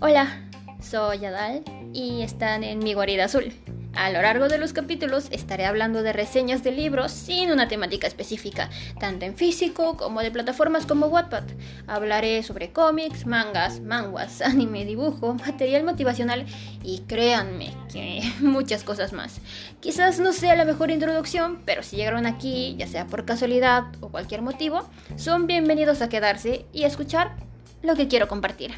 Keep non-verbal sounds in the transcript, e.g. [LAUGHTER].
Hola, soy Adal y están en mi guarida azul. A lo largo de los capítulos estaré hablando de reseñas de libros sin una temática específica, tanto en físico como de plataformas como Wattpad. Hablaré sobre cómics, mangas, manguas, [LAUGHS] anime, dibujo, material motivacional y créanme que [LAUGHS] muchas cosas más. Quizás no sea la mejor introducción, pero si llegaron aquí, ya sea por casualidad o cualquier motivo, son bienvenidos a quedarse y a escuchar lo que quiero compartir.